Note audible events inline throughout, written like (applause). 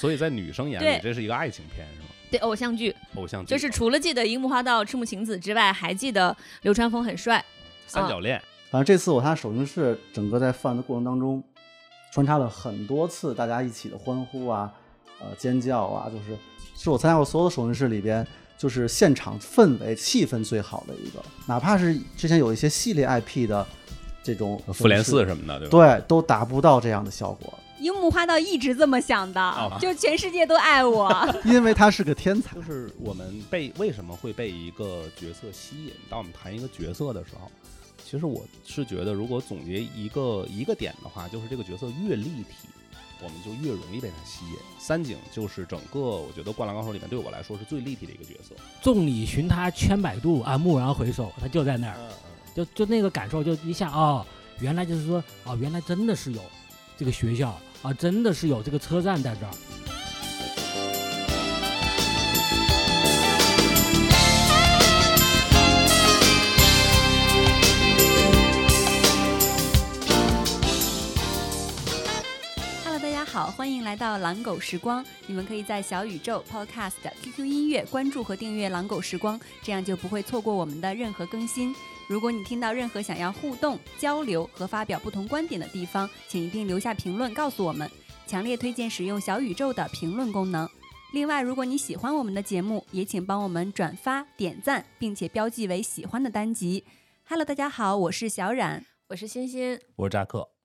所以在女生眼里，这是一个爱情片，是吗？对，偶像剧，偶像剧，就是除了记得樱木花道、赤木晴子之外，还记得流川枫很帅，三角恋。反正这次我看首映式，整个在放的过程当中，穿插了很多次大家一起的欢呼啊，呃，尖叫啊，就是是我参加过所有的首映式里边，就是现场氛围气氛最好的一个，哪怕是之前有一些系列 IP 的这种复联四什么的，对吧？对，都达不到这样的效果。樱木花道一直这么想的，就全世界都爱我，(laughs) 因为他是个天才。就是我们被为什么会被一个角色吸引？当我们谈一个角色的时候，其实我是觉得，如果总结一个一个点的话，就是这个角色越立体，我们就越容易被他吸引。三井就是整个我觉得《灌篮高手》里面对我来说是最立体的一个角色。众里寻他千百度啊，蓦然回首，他就在那儿，就就那个感受，就一下哦，原来就是说哦，原来真的是有这个学校。啊，真的是有这个车站在这儿。好，欢迎来到狼狗时光。你们可以在小宇宙、Podcast、QQ 音乐关注和订阅狼狗时光，这样就不会错过我们的任何更新。如果你听到任何想要互动、交流和发表不同观点的地方，请一定留下评论告诉我们。强烈推荐使用小宇宙的评论功能。另外，如果你喜欢我们的节目，也请帮我们转发、点赞，并且标记为喜欢的单集。Hello，大家好，我是小冉，我是欣欣，我是扎克。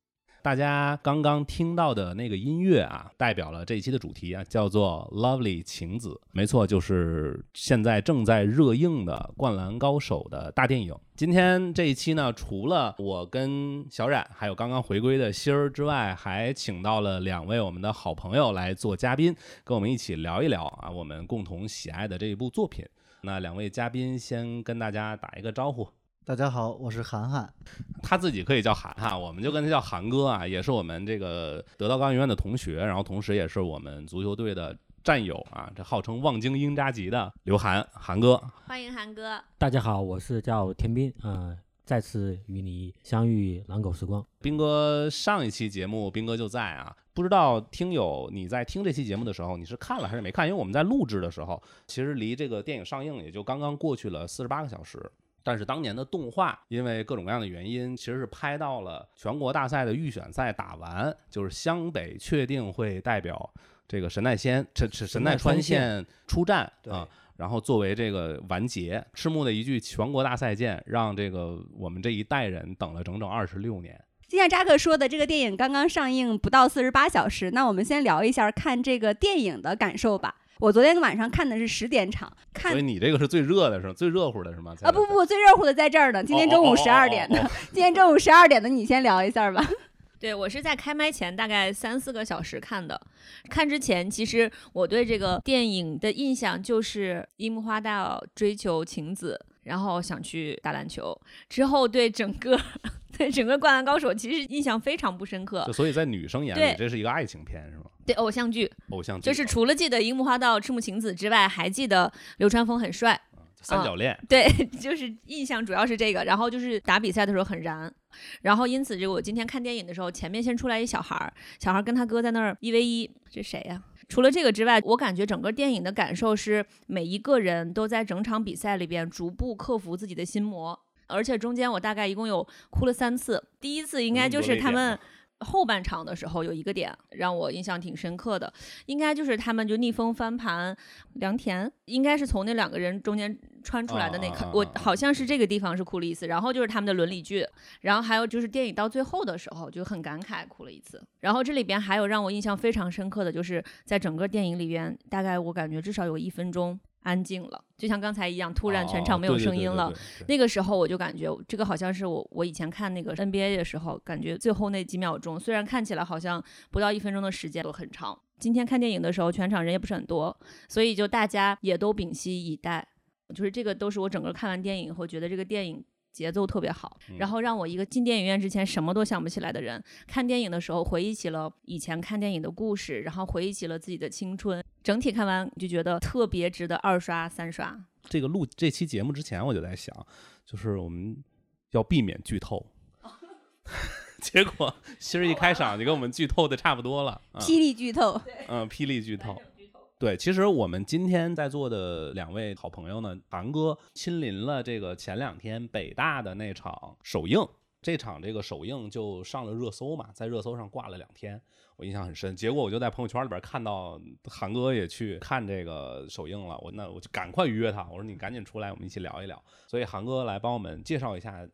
大家刚刚听到的那个音乐啊，代表了这一期的主题啊，叫做《Lovely 晴子》。没错，就是现在正在热映的《灌篮高手》的大电影。今天这一期呢，除了我跟小冉，还有刚刚回归的欣儿之外，还请到了两位我们的好朋友来做嘉宾，跟我们一起聊一聊啊，我们共同喜爱的这一部作品。那两位嘉宾先跟大家打一个招呼。大家好，我是涵涵，他自己可以叫涵涵，我们就跟他叫涵哥啊，也是我们这个德道钢影院的同学，然后同时也是我们足球队的战友啊，这号称望京英扎吉的刘涵涵哥，欢迎涵哥。大家好，我是叫田斌，嗯，再次与你相遇狼狗时光。斌哥上一期节目，斌哥就在啊，不知道听友你在听这期节目的时候，你是看了还是没看？因为我们在录制的时候，其实离这个电影上映也就刚刚过去了四十八个小时。但是当年的动画，因为各种各样的原因，其实是拍到了全国大赛的预选赛打完，就是湘北确定会代表这个神奈仙神神奈川县出战啊，然后作为这个完结，赤木的一句全国大赛见，让这个我们这一代人等了整整二十六年。就像扎克说的，这个电影刚刚上映不到四十八小时，那我们先聊一下看这个电影的感受吧。我昨天晚上看的是十点场，看所以你这个是最热的是吗？最热乎的是吗？啊不不，最热乎的在这儿呢。今天中午十二点的，今天中午十二点的，你先聊一下吧。(laughs) 对我是在开麦前大概三四个小时看的，看之前其实我对这个电影的印象就是樱木花道追求晴子，然后想去打篮球，之后对整个。(laughs) 对整个《灌篮高手》其实印象非常不深刻，所以在女生眼里这是一个爱情片，是吗？对，偶像剧，偶像剧就是除了记得樱木花道、赤木晴子之外，还记得流川枫很帅，三角恋。对，(laughs) 就是印象主要是这个，然后就是打比赛的时候很燃，然后因此就我今天看电影的时候，前面先出来一小孩儿，小孩跟他哥在那儿一 v 一，这谁呀？除了这个之外，我感觉整个电影的感受是每一个人都在整场比赛里边逐步克服自己的心魔。而且中间我大概一共有哭了三次，第一次应该就是他们后半场的时候有一个点让我印象挺深刻的，应该就是他们就逆风翻盘，良田应该是从那两个人中间穿出来的那刻，我好像是这个地方是哭了一次，然后就是他们的伦理剧，然后还有就是电影到最后的时候就很感慨哭了一次，然后这里边还有让我印象非常深刻的就是在整个电影里边，大概我感觉至少有一分钟。安静了，就像刚才一样，突然全场没有声音了。那个时候我就感觉，这个好像是我我以前看那个 NBA 的时候，感觉最后那几秒钟，虽然看起来好像不到一分钟的时间都很长。今天看电影的时候，全场人也不是很多，所以就大家也都屏息以待。就是这个都是我整个看完电影以后觉得这个电影。节奏特别好，然后让我一个进电影院之前什么都想不起来的人，看电影的时候回忆起了以前看电影的故事，然后回忆起了自己的青春，整体看完就觉得特别值得二刷三刷。这个录这期节目之前，我就在想，就是我们要避免剧透。(laughs) 结果其实一开场就跟我们剧透的差不多了。啊霹雳剧透，嗯，霹雳剧透。对，其实我们今天在座的两位好朋友呢，韩哥亲临了这个前两天北大的那场首映，这场这个首映就上了热搜嘛，在热搜上挂了两天，我印象很深。结果我就在朋友圈里边看到韩哥也去看这个首映了，我那我就赶快约他，我说你赶紧出来，我们一起聊一聊。所以韩哥来帮我们介绍一下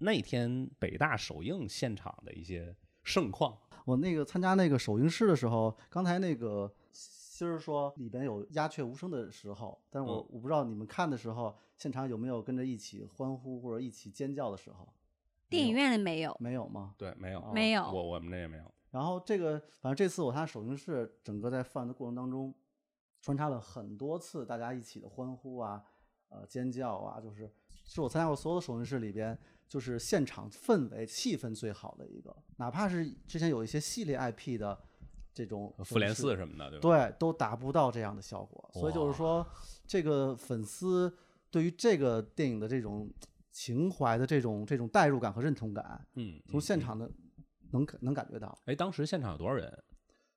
那天北大首映现场的一些盛况。我那个参加那个首映式的时候，刚才那个心儿说里边有鸦雀无声的时候，但是我、嗯我不知道你们看的时候，现场有没有跟着一起欢呼或者一起尖叫的时候？电影院里没有，没有吗？对，没有，没有我我们那也没有。然后这个，反正这次我参加首映式，整个在放的过程当中，穿插了很多次大家一起的欢呼啊，呃，尖叫啊，就是是我参加过所有的首映式里边，就是现场氛围气氛最好的一个。哪怕是之前有一些系列 IP 的这种复联四什么的，对吧？对，都达不到这样的效果。所以就是说，这个粉丝对于这个电影的这种情怀的这种这种代入感和认同感，嗯，从现场的能感能感觉到，哎，当时现场有多少人？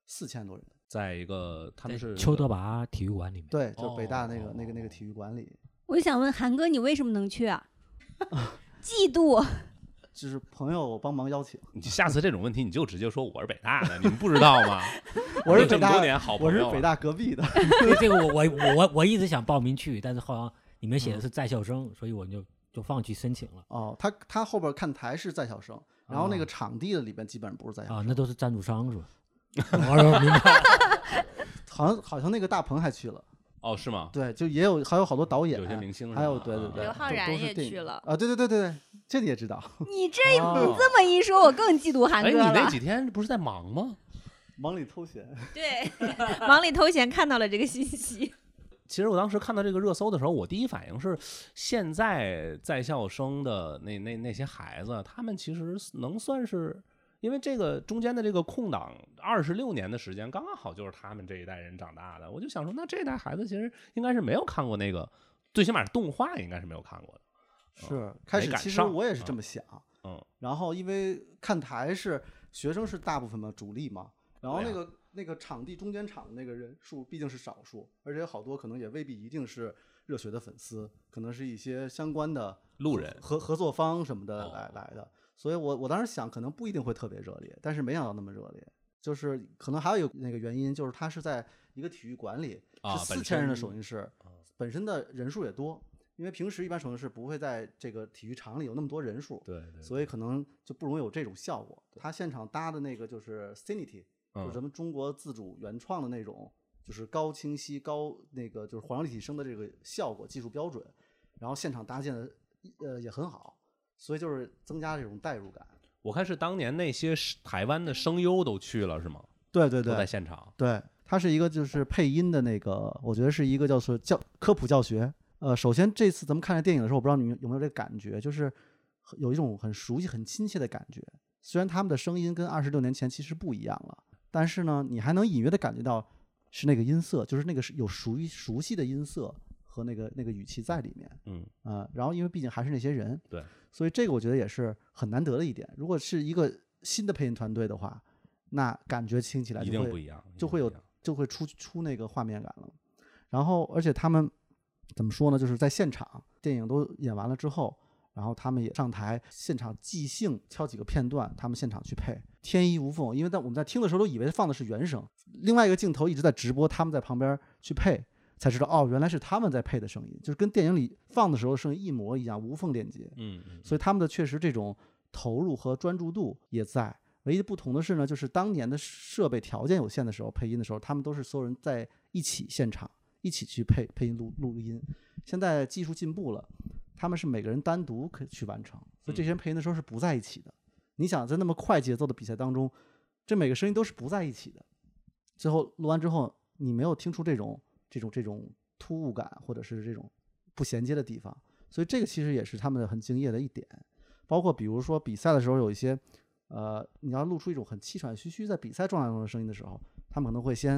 四千多人。在一个他们是邱德拔体育馆里面。对，就是北大那个、哦那个那个体育馆里，我就想问韩哥，你为什么能去啊？嫉妒，(laughs) 就是朋友帮忙邀请。你下次这种问题你就直接说我是北大的，你们不知道吗？(laughs) 我是北大这么多年好朋友我是北大隔壁的。(laughs) 对这个我我我我一直想报名去，但是好像里面嗯写的是在校生，所以我就就放弃申请了。哦，他他后边看台是在校生，然后那个哦场地的里边基本上不是在校啊，生，那都是赞助商是吧？(laughs) 我明白。(laughs) 好像好像那个大鹏还去了，哦，是吗？对，就也有还有好多导演，有些明星还有对对对，刘昊然也去了啊，对对对对对，这你也知道，(laughs) 你这哦这么一说，我更嫉妒韩哎，哥了。你那几天不是在忙吗？忙里偷闲。对，忙里偷闲看到了这个信息。其实我当时看到这个热搜的时候，我第一反应是，现在在校生的那那那些孩子，他们其实能算是，因为这个中间的这个空档二十六年的时间，刚刚好就是他们这一代人长大的。我就想说，那这一代孩子其实应该是没有看过那个，最起码动画应该是没有看过的。是，开始其实我也是这嗯么想，嗯，然后因为看台是学生是大部分嘛，主力嘛，然后那个、那个场地中间场的那个人数毕竟是少数，而且好多可能也未必一定是热血的粉丝，可能是一些相关的路人合合作方什么的哦来、来的，所以我我当时想可能不一定会特别热烈，但是没想到那么热烈。就是可能还有一个那个原因，就是它是在一个体育馆里，是四千人的首映式，本身的人数也多，因为平时一般首映式不会在这个体育场里有那么多人数，对对所以可能就不容易有这种效果。他现场搭的那个就是 Cinity，就咱们中国自主原创的那种，就是高清晰、高那个就是环绕立体声的这个效果技术标准，然后现场搭建的呃也很好，所以就是增加这种代入感。我看是当年那些台湾的声优都去了是吗？都在对对在现场。对，它是一个就是配音的那个，我觉得是一个叫做教科普教学。呃，首先这次咱们看这电影的时候，我不知道你们有没有这个感觉，就是有一种很熟悉、很亲切的感觉。虽然他们的声音跟二十六年前其实不一样了，但是呢，你还能隐约的感觉到是那个音色，就是那个是有熟于熟悉的音色和那个那个语气在里面。嗯，啊、然后因为毕竟还是那些人，对，所以这个我觉得也是很难得的一点。如果是一个新的配音团队的话，那感觉听起来一就会定不一样，就会有就会出出那个画面感了。然后，而且他们怎么说呢？就是在现场，电影都演完了之后，然后他们也上台现场即兴挑几个片段，他们现场去配，天衣无缝。因为在我们在听的时候都以为放的是原声，另外一个镜头一直在直播，他们在旁边去配，才知道哦，原来是他们在配的声音，就是跟电影里放的时候声音一模一样，无缝连接。嗯嗯，所以他们的确实这种投入和专注度也在。唯一的不同的是呢，就是当年的设备条件有限的时候，配音的时候，他们都是所有人在一起现场一起去配配音录录音。现在技术进步了，他们是每个人单独可以去完成，所以这些人配音的时候是不在一起的。你想在那么快节奏的比赛当中，这每个声音都是不在一起的。最后录完之后，你没有听出这种这种这种突兀感，或者是这种不衔接的地方。所以这个其实也是他们很敬业的一点。包括比如说比赛的时候有一些，呃，你要露出一种很气喘吁吁在比赛状态中的声音的时候，他们可能会先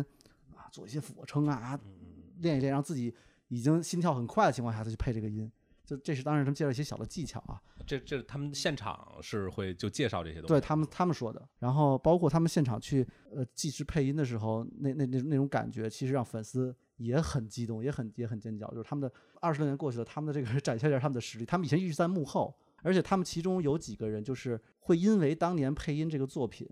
啊做一些俯卧撑啊，练一练，让自己已经心跳很快的情况下再去配这个音。就这是当时他们介绍一些小的技巧啊，这这他们现场是会就介绍这些东西，对他们他们说的，然后包括他们现场去呃即时配音的时候，那那那那种感觉，其实让粉丝也很激动，也很也很尖叫。就是他们的二十多年过去了，他们的这个 (laughs) 展现一下他们的实力。他们以前一直在幕后，而且他们其中有几个人就是会因为当年配音这个作品，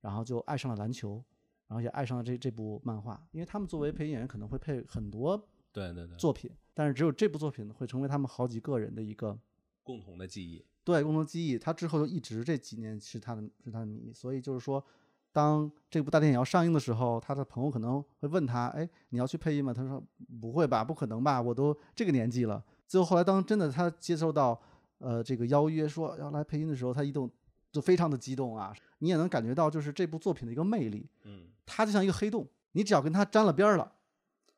然后就爱上了篮球，然后也爱上了这这部漫画。因为他们作为配音演员，可能会配很多对对对，作品，但是只有这部作品会成为他们好几个人的一个共同的记忆。对共同记忆，他之后就一直这几年是他的是他的迷，所以就是说，当这部大电影要上映的时候，他的朋友可能会问他，哎，你要去配音吗？他说不会吧，不可能吧，我都这个年纪了。最后后来当真的他接受到呃这个邀约说要来配音的时候，他一动就非常的激动啊，你也能感觉到就是这部作品的一个魅力，嗯，它就像一个黑洞，你只要跟它沾了边儿了，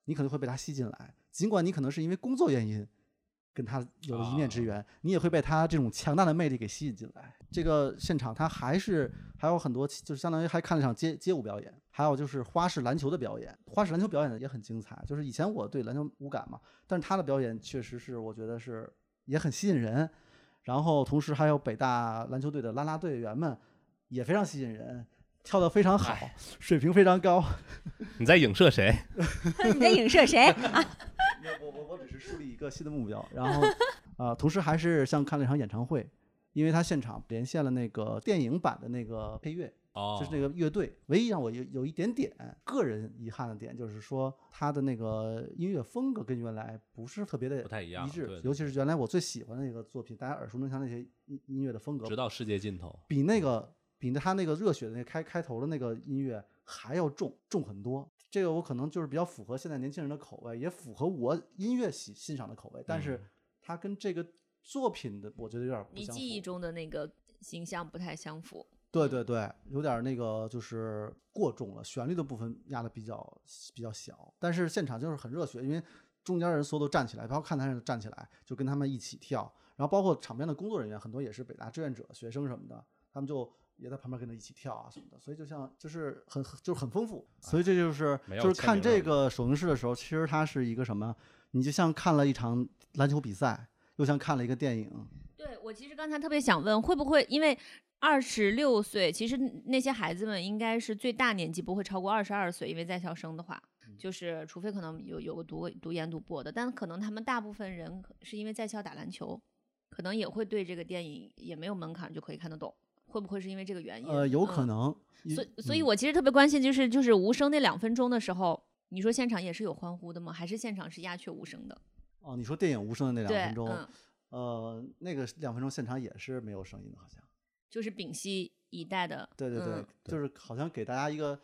你可能会被它吸进来，尽管你可能是因为工作原因。跟他有了一面之缘，你也会被他这种强大的魅力给吸引进来。这个现场他还是还有很多，就是相当于还看了场街街舞表演，还有就是花式篮球的表演。花式篮球表演的也很精彩。就是以前我对篮球无感嘛，但是他的表演确实是我觉得是也很吸引人。然后同时还有北大篮球队的啦啦队员们也非常吸引人，跳得非常好，水平非常高。(laughs) 你在影射谁？(laughs) (laughs) 你在影射谁？我我我只是树立一个新的目标，然后啊，同时还是像看了一场演唱会，因为他现场连线了那个电影版的那个配乐，哦，就是那个乐队。唯一让我有有一点点个人遗憾的点，就是说他的那个音乐风格跟原来不是特别的不太一样一致，尤其是原来我最喜欢的那个作品，大家耳熟能详那些音音乐的风格，直到世界尽头。比那个比他那个热血的那开开头的那个音乐还要重重很多。这个我可能就是比较符合现在年轻人的口味，也符合我音乐喜欣赏的口味，但是它跟这个作品的我觉得有点不你相符。记忆中的那个形象不太相符。对对对，有点那个就是过重了，旋律的部分压的比较比较小，但是现场就是很热血，因为中间人所有都站起来，包括看台上站起来，就跟他们一起跳，然后包括场边的工作人员很多也是北大志愿者、学生什么的，他们就也在旁边跟着一起跳啊什么的，所以就像就是很很就是很丰富，所以这就是就是看这个首映式的时候，其实它是一个什么？你就像看了一场篮球比赛，又像看了一个电影，对我其实刚才特别想问，会不会因为二十六岁，其实那些孩子们应该是最大年纪不会超过二十二岁，因为在校生的话，就是除非可能有有个读读研读博的，但可能他们大部分人是因为在校打篮球，可能也会对这个电影也没有门槛就可以看得懂，会不会是因为这个原因？呃，有可嗯能。所以，所以嗯我其实特别关心，就是就是无声那两分钟的时候，你说现场也是有欢呼的吗？还是现场是鸦雀无声的？哦，你说电影无声的那两分，钟，嗯，呃，那个两分钟现场也是没有声音的，好像。就是屏息以待的。对对对，嗯就是好像给大家一个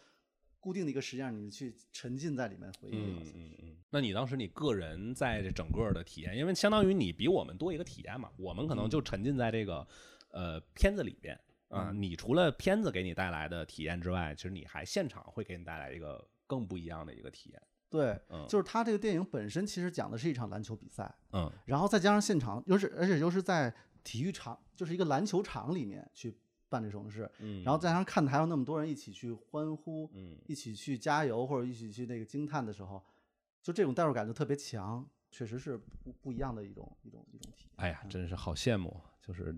固定的一个时间，让你去沉浸在里面回忆。嗯好像嗯嗯。那你当时你个人在这整个的体验，因为相当于你比我们多一个体验嘛，我们可能就沉浸在这个呃片子里边啊、嗯你除了片子给你带来的体验之外，其实你还现场会给你带来一个更不一样的一个体验。对，嗯，就是他这个电影本身其实讲的是一场篮球比赛，嗯然后再加上现场，又是而且又是在体育场，就是一个篮球场里面去办这种事，嗯，然后再加上看台上那么多人一起去欢呼，嗯一起去加油或者一起去那个惊叹的时候，就这种代入感就特别强，确实是不不一样的一种一种一种体验。哎呀，真是好羡慕！就是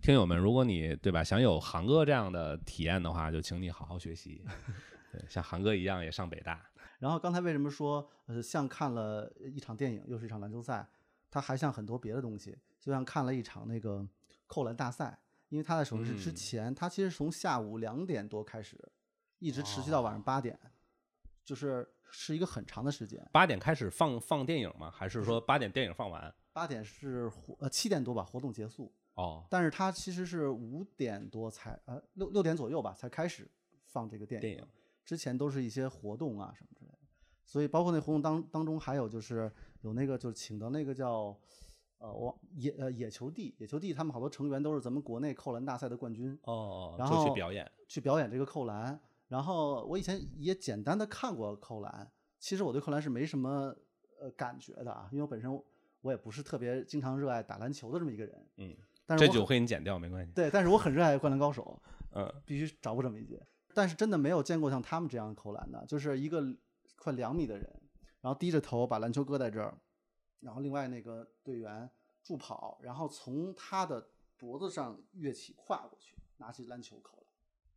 听友们，如果你对吧想有韩哥这样的体验的话，就请你好好学习，(laughs) 对，像韩哥一样也上北大。然后刚才为什么说呃像看了一场电影，又是一场篮球赛，它还像很多别的东西，就像看了一场那个扣篮大赛，因为它在首映式之嗯前，它其实从下午两点多开始，一直持续到晚上八点，就是是一个很长的时间。八点开始放放电影吗？还是说八点电影放完？八点是活呃七点多吧活动结束，哦，但是它其实是五点多才呃六六点左右吧才开始放这个电影，电影之前都是一些活动啊什么之类的，所以包括那活动当当中还有就是有那个就是请的那个叫呃我野呃野球帝野球帝他们好多成员都是咱们国内扣篮大赛的冠军，哦，然后去表演。去表演这个扣篮。然后我以前也简单的看过扣篮，其实我对扣篮是没什么呃感觉的啊，因为我本身我也不是特别经常热爱打篮球的这么一个人，嗯，但是这就给你剪掉没关系。对，但是我很热爱《灌篮高手 (laughs)》，嗯，必须找补这么一节。但是真的没有见过像他们这样扣篮的，就是一个快两米的人，然后低着头把篮球搁在这儿，然后另外那个队员助跑，然后从他的脖子上跃起跨过去，拿起篮球扣篮，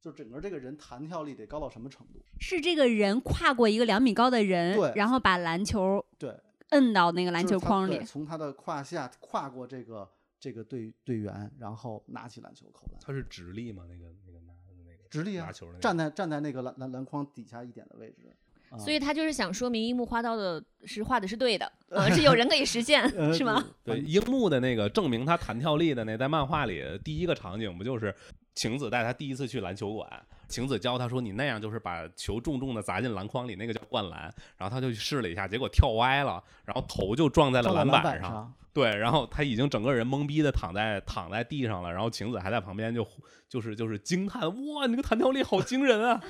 就整个这个人弹跳力得高到什么程度？是这个人跨过一个两米高的人，对然后把篮球对，摁到那个篮球框里对。从他的胯下跨过这个这个队队员，然后拿起篮球扣篮，他是直立吗？那个那个拿那个直立啊拿球那个站在站在那个篮篮篮筐底下一点的位置。啊所以他就是想说明樱木花道的是画的是对的，(laughs) 呃，是有人可以实现，呃 (laughs) 是吗？对，樱木的那个证明他弹跳力的那，在漫画里第一个场景不就是晴子带他第一次去篮球馆，晴子教他说你那样就是把球重重的砸进篮筐里，那个叫灌篮。然后他就去试了一下，结果跳歪了，然后头就撞在了篮板板上，对，然后他已经整个人懵逼的躺在躺在地上了，然后晴子还在旁边就就是就是惊叹，哇，你这个弹跳力好惊人啊！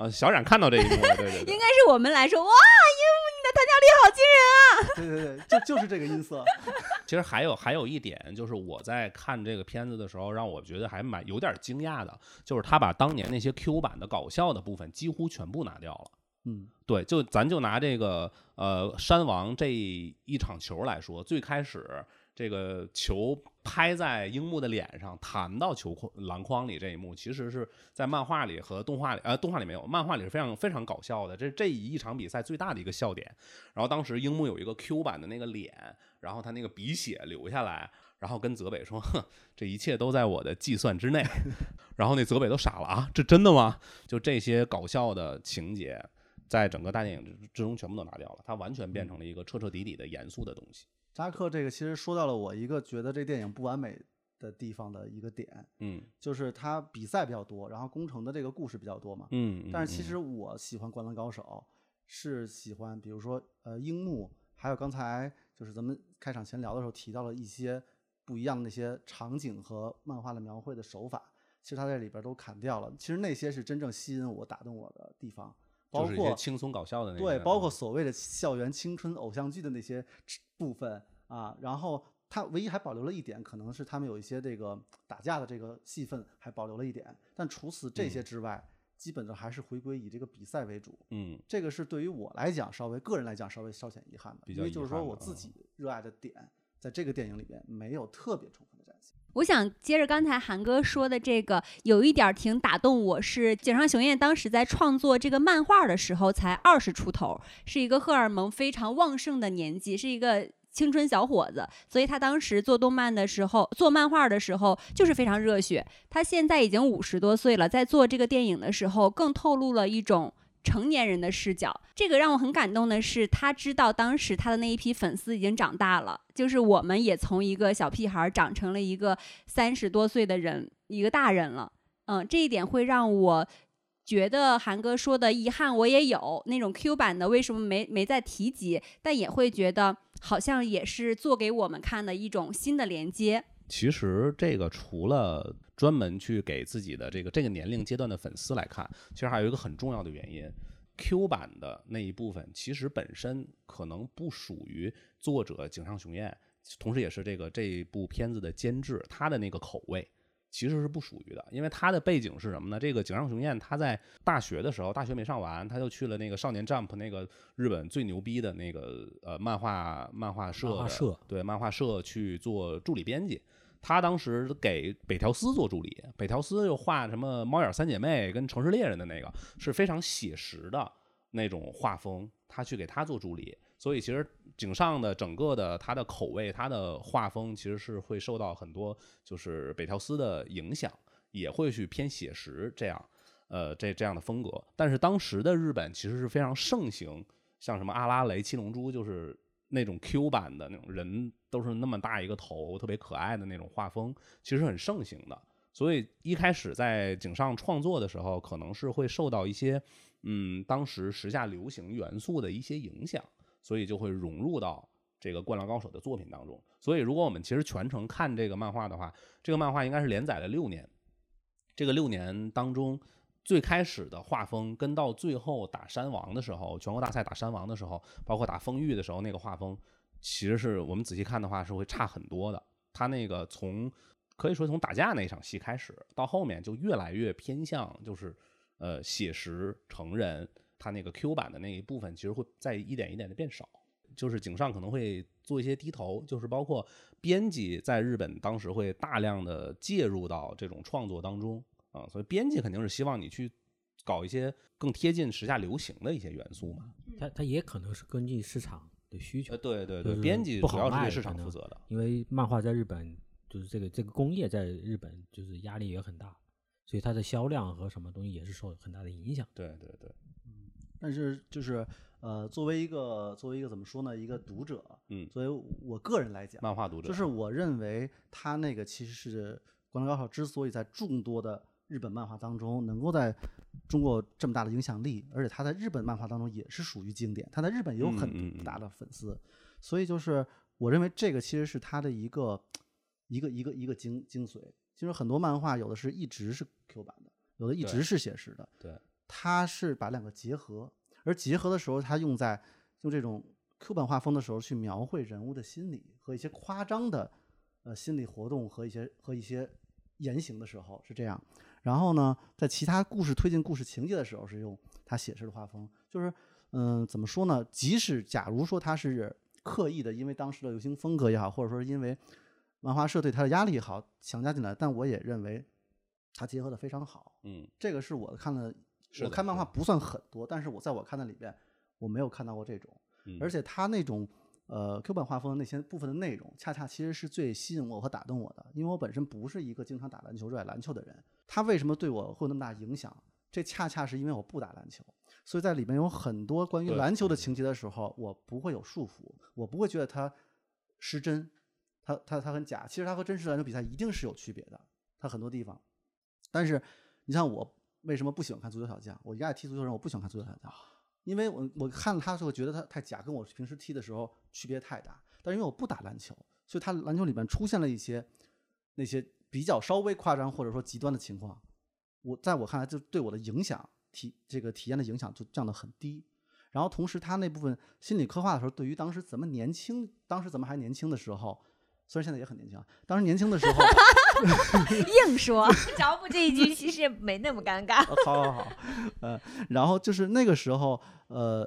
啊，小冉看到这一幕了，对对对应该，是我们来说，哇，樱木，你的弹跳力好惊人啊！(laughs) 对对对，就就是这个音色。(laughs) 其实还有还有一点，就是我在看这个片子的时候，让我觉得还蛮有点惊讶的，就是他把当年那些 Q 版的搞笑的部分几乎全部拿掉了。嗯，对，就咱就拿这个呃山王这一场球来说，最开始这个球拍在樱木的脸上，弹到球框篮筐里这一幕，其实是在漫画里和动画里，呃，动画里没有，漫画里是非常非常搞笑的。这这一场比赛最大的一个笑点。然后当时樱木有一个 Q 版的那个脸，然后他那个鼻血流下来，然后跟泽北说：“哼，这一切都在我的计算之内。(laughs) ”然后那泽北都傻了啊，这真的吗？就这些搞笑的情节。在整个大电影之之中全部都拿掉了，它完全变成了一个彻彻底底的严肃的东西。扎克这个其实说到了我一个觉得这电影不完美的地方的一个点，嗯就是他比赛比较多，然后工程的这个故事比较多嘛。嗯，但是其嗯实我喜欢《灌篮高手》，是喜欢比如说呃樱木，还有刚才就是咱们开场前聊的时候提到了一些不一样的那些场景和漫画的描绘的手法，其实他在里边都砍掉了。其实那些是真正吸引我、打动我的地方，包括轻松搞笑的那些，对，包括所谓的校园青春偶像剧的那些部分啊，然后他唯一还保留了一点，可能是他们有一些这个打架的这个戏份还保留了一点，但除此这些之外，基本上还是回归以这个比赛为主。嗯这个是对于我来讲，稍微个人来讲稍微稍显遗憾的，比较遗因为就是说我自己热爱的点，在这个电影里边没有特别充分的展现。我想接着刚才韩哥说的这个，有一点儿挺打动我，是井上雄彦当时在创作这个漫画的时候才二十出头，是一个荷尔蒙非常旺盛的年纪，是一个青春小伙子，所以他当时做动漫的时候，做漫画的时候就是非常热血。他现在已经五十多岁了，在做这个电影的时候，更透露了一种。成年人的视角，这个让我很感动的是，他知道当时他的那一批粉丝已经长大了，就是我们也从一个小屁孩长成了一个三十多岁的人，一个大人了。嗯，这一点会让我觉得韩哥说的遗憾我也有，那种 Q 版的为什么没没再提及，但也会觉得好像也是做给我们看的一种新的连接。其实这个除了专门去给自己的这个这个年龄阶段的粉丝来看，其实还有一个很重要的原因，Q 版的那一部分其实本身可能不属于作者井上雄彦，同时也是这个这一部片子的监制他的那个口味。其实是不属于的，因为他的背景是什么呢？这个井上雄彦他在大学的时候，大学没上完，他就去了那个少年 Jump 那个日本最牛逼的那个呃漫画漫画社漫画社对漫画社去做助理编辑。他当时给北条司做助理，北条司又画什么猫眼三姐妹跟城市猎人的那个，是非常写实的那种画风，他去给他做助理。所以其实井上的整个的他的口味，他的画风其实是会受到很多就是北条司的影响，也会去偏写实这样，呃这这样的风格。但是当时的日本其实是非常盛行，像什么阿拉蕾七龙珠，就是那种 Q 版的那种人都是那么大一个头，特别可爱的那种画风，其实很盛行的。所以一开始在井上创作的时候，可能是会受到一些嗯当时时下流行元素的一些影响。所以就会融入到这个《灌篮高手》的作品当中。所以，如果我们其实全程看这个漫画的话，这个漫画应该是连载了六年。这个六年当中，最开始的画风跟到最后打山王的时候，全国大赛打山王的时候，包括打风玉的时候，那个画风，其实是我们仔细看的话是会差很多的。他那个从可以说从打架那场戏开始，到后面就越来越偏向就是呃写实成人。它那个 Q 版的那一部分，其实会在一点一点的变少。就是井上可能会做一些低头，就是包括编辑在日本当时会大量的介入到这种创作当中啊，所以编辑肯定是希望你去搞一些更贴近时下流行的一些元素嘛。它它也可能是根据市场的需求呃，，对对对，编辑主要是对市场负责的。因为漫画在日本就是这个这个工业在日本就是压力也很大，所以它的销量和什么东西也是受很大的影响。对对对，但是就是呃，作为一个作为一个怎么说呢，一个读者，嗯，作为我个人来讲，漫画读者就是我认为他那个其实是《灌篮高手》之所以在众多的日本漫画当中能够在中国这么大的影响力，而且他在日本漫画当中也是属于经典，他在日本也有很大的粉丝，所以就是我认为这个其实是他的一个一个一个一个精精髓。其实很多漫画有的是一直是 Q 版的，有的一直是写实的，对，它是把两个结合，而结合的时候，它用在用这种 Q 版画风的时候去描绘人物的心理和一些夸张的呃心理活动和一些和一些言行的时候是这样。然后呢，在其他故事推进故事情节的时候是用他写实的画风，就是嗯、怎么说呢？即使假如说他是刻意的，因为当时的流行风格也好，或者说是因为漫画社对他的压力也好强加进来，但我也认为他结合的非常好。嗯，这个是我看的，是的我看漫画不算很多，但是我在我看的里边，我没有看到过这种，嗯而且他那种呃 Q 版画风的那些部分的内容，恰恰其实是最吸引我和打动我的，因为我本身不是一个经常打篮球、热爱篮球的人，他为什么对我会有那么大影响？这恰恰是因为我不打篮球，所以在里面有很多关于篮球的情节的时候，我不会有束缚，我不会觉得它失真，它它它很假。其实它和真实篮球比赛一定是有区别的，它很多地方。但是你像我为什么不喜欢看足球小将？我一爱踢足球人，我不喜欢看足球小将，因为我我看了他之后觉得他太假，跟我平时踢的时候区别太大。但是因为我不打篮球，所以他篮球里面出现了一些那些比较稍微夸张或者说极端的情况，我在我看来就对我的影响体这个体验的影响就降得很低。然后同时他那部分心理刻画的时候，对于当时咱们年轻，当时咱们还年轻的时候，虽然现在也很年轻啊，当时年轻的时候 (laughs) (laughs) 硬说，找补这一句其实没那么尴尬。哦好好好，呃，然后就是那个时候，呃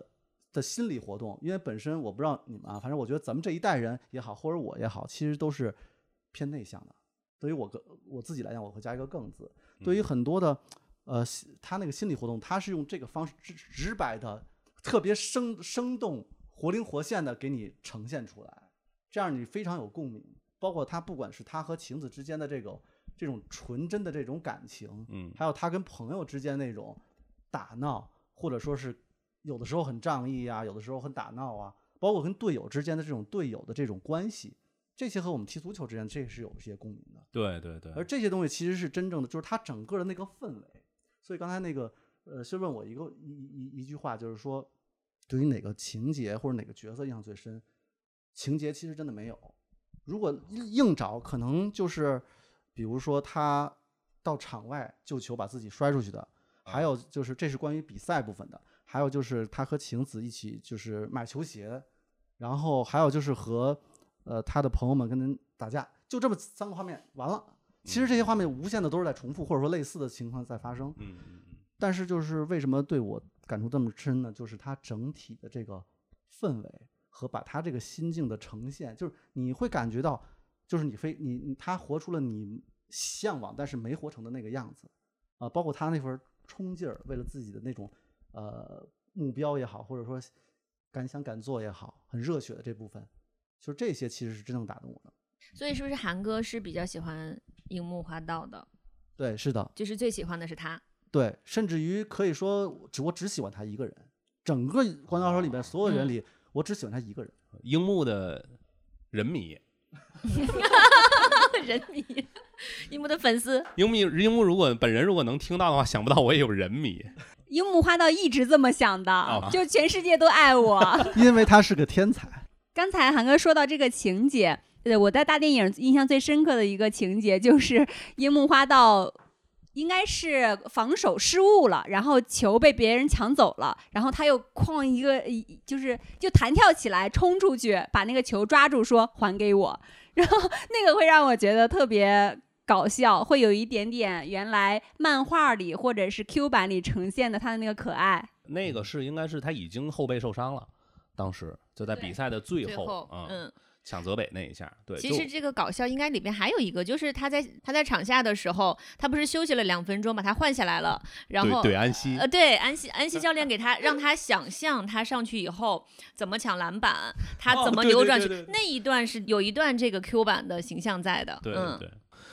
的心理活动，因为本身我不知道你们啊，反正我觉得咱们这一代人也好，或者我也好，其实都是偏内向的。对于我个我自己来讲，我会加一个“更”字。对于嗯很多的，呃，心他那个心理活动，他是用这个方式直直白的、特别生生动、活灵活现的给你呈现出来，这样你非常有共鸣。包括他不管是他和晴子之间的这个这种纯真的这种感情，嗯还有他跟朋友之间那种打闹，或者说是有的时候很仗义啊，有的时候很打闹啊，包括跟队友之间的这种队友的这种关系，这些和我们踢足球之间这是有一些共鸣的。对对对，而这些东西其实是真正的，就是他整个的那个氛围。所以刚才那个呃，是问我一个一一一句话，就是说，对于哪个情节或者哪个角色印象最深？情节其实真的没有。如果硬硬找，可能就是比如说他到场外救球把自己摔出去的，还有就是这是关于比赛部分的，还有就是他和晴子一起就是买球鞋，然后还有就是和呃他的朋友们跟人打架，就这么三个画面完了。其实这些画面无限的都是在重复，或者说类似的情况在发生。嗯嗯嗯，但是就是为什么对我感触这么深呢？就是它整体的这个氛围和把他这个心境的呈现，就是你会感觉到，就是你非你你他活出了你向往但是没活成的那个样子啊、包括他那份冲劲儿，为了自己的那种呃目标也好，或者说敢想敢做也好，很热血的这部分，就是这些其实是真正打动我的。所以是不是韩哥是比较喜欢樱木花道的？对，是的，就是最喜欢的是他。对，甚至于可以说，只我只喜欢他一个人。整个《灌篮高手》里面所有人里，我只喜欢他一个人。樱木的人迷，(laughs) 人迷，樱木的粉丝，樱木樱木如果本人如果能听到的话，想不到我也有人迷。樱木花道一直这么想的，哦就全世界都爱我。(laughs) 因为他是个天才。刚才韩哥说到这个情节，呃，我在大电影印象最深刻的一个情节就是樱木花道应该是防守失误了，然后球被别人抢走了，然后他又哐一个一就是就弹跳起来冲出去，把那个球抓住，说还给我，(laughs) 然后那个会让我觉得特别。搞笑会有一点点原来漫画里或者是 Q 版里呈现的他的那个可爱，那个是应该是他已经后背受伤了，当时就在比赛的最后最后，啊、嗯，抢泽北那一下，对，其实这个搞笑应该里边还有一个，就是他在他在场下的时候，他不是休息了两分钟把他换下来了，然后对对安西呃，对，安西安西教练给他让他想象他上去以后怎么抢篮板，他哦怎么扭转去，对对对那一段是有一段这个 Q 版的形象在的，对，对，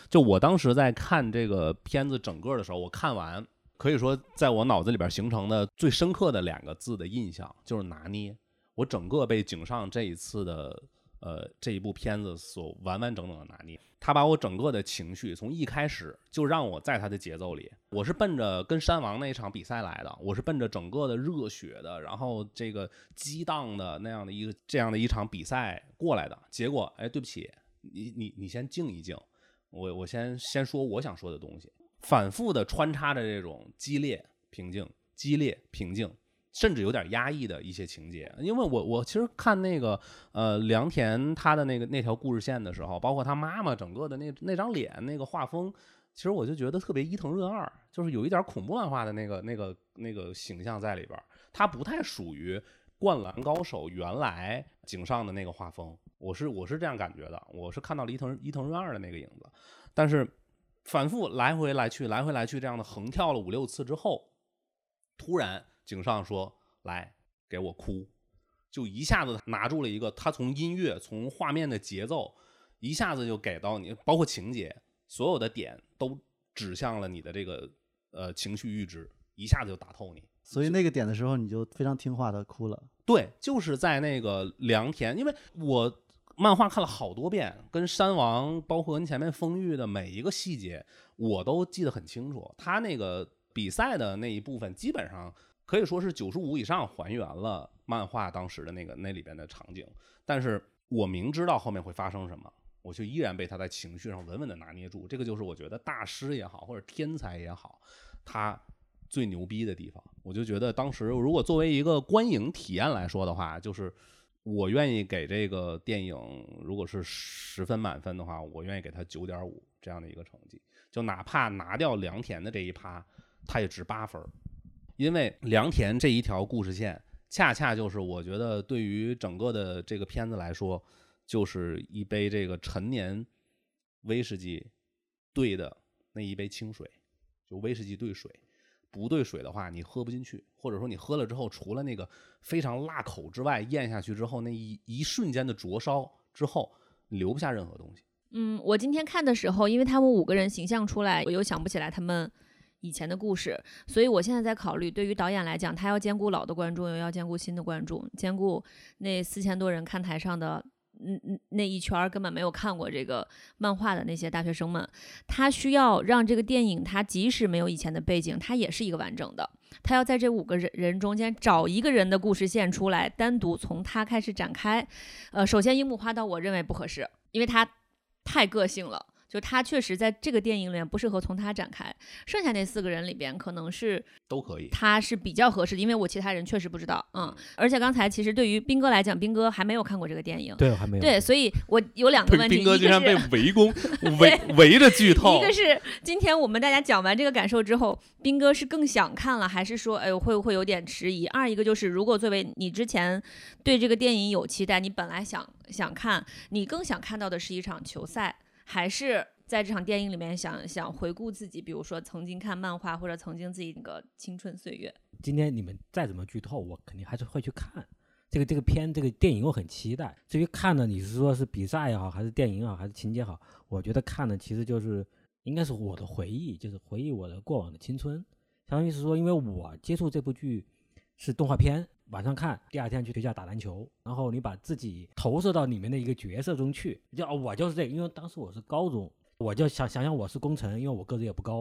就我当时在看这个片子整个的时候，我看完可以说在我脑子里边形成的最深刻的两个字的印象就是拿捏。我整个被井上这一次的呃这一部片子所完完整整的拿捏，他把我整个的情绪从一开始就让我在他的节奏里，我是奔着跟山王那一场比赛来的，我是奔着整个的热血的，然后这个激荡的那样的一个这样的一场比赛过来的。结果，哎，对不起，你你你先静一静，我我先先说我想说的东西，反复的穿插着这种激烈、平静、激烈、平静，甚至有点压抑的一些情节。因为我我其实看那个呃良田他的那个那条故事线的时候，包括他妈妈整个的那那张脸那个画风。其实我就觉得特别伊藤润二，就是有一点恐怖漫画的那个、那个、那个形象在里边儿，它不太属于《灌篮高手》原来井上的那个画风，我是我是这样感觉的，我是看到了伊藤伊藤润二的那个影子，但是反复来回来去来回来去这样的横跳了五六次之后，突然井上说：“来，给我哭。”就一下子拿住了一个，他从音乐从画面的节奏一下子就给到你，包括情节所有的点都指向了你的这个呃情绪阈值，一下子就打透你。所以那个点的时候，你就非常听话的哭了。对，就是在那个良田，因为我漫画看了好多遍，跟山王，包括跟前面风玉的每一个细节，我都记得很清楚。他那个比赛的那一部分，基本上可以说是九十五以上还原了漫画当时的那个那里边的场景。但是我明知道后面会发生什么，我就依然被他在情绪上稳稳的拿捏住。这个就是我觉得大师也好，或者天才也好，他最牛逼的地方。我就觉得当时如果作为一个观影体验来说的话，就是我愿意给这个电影，如果是十分满分的话，我愿意给他九点五这样的一个成绩。就哪怕拿掉良田的这一趴，他也值八分，因为良田这一条故事线，恰恰就是我觉得对于整个的这个片子来说，就是一杯这个陈年威士忌兑的那一杯清水，就威士忌兑水。不兑水的话，你喝不进去，或者说你喝了之后，除了那个非常辣口之外，咽下去之后那一一瞬间的灼烧之后，留不下任何东西。嗯，我今天看的时候，因为他们五个人形象出来，我又想不起来他们以前的故事，所以我现在在考虑，对于导演来讲，他要兼顾老的观众，又要兼顾新的观众，兼顾那四千多人看台上的。嗯嗯，那一圈根本没有看过这个漫画的那些大学生们，他需要让这个电影，他即使没有以前的背景，他也是一个完整的。他要在这五个人人中间找一个人的故事线出来，单独从他开始展开。呃，首先樱木花道，我认为不合适，因为他太个性了。就他确实在这个电影里面不适合从他展开，剩下那四个人里边可能是都可以。他是比较合适的，因为我其他人确实不知道，嗯，而且刚才其实对于斌哥来讲，斌哥还没有看过这个电影，对，我还没有。对，所以我有两 (laughs) 个问题，斌哥竟然被是。(laughs) 围攻，围围着剧透一。个是今天我们大家讲完这个感受之后，斌哥是更想看了，还是说，哎，会不会有点迟疑？二一个就是，如果作为你之前对这个电影有期待，你本来想想看，你更想看到的是一场球赛，还是在这场电影里面想想回顾自己，比如说曾经看漫画或者曾经自己那个青春岁月？今天你们再怎么剧透，我肯定还是会去看这个这个片这个电影，我很期待。至于看呢，你是说是比赛也好，还是电影也好，还是情节好，我觉得看的其实就是应该是我的回忆，就是回忆我的过往的青春。相当于是说，因为我接触这部剧是动画片，晚上看，第二天去学校打篮球，然后你把自己投射到里面的一个角色中去，就哦我就是这个，因为当时我是高中，我就想想想我是工程，因为我个子也不高，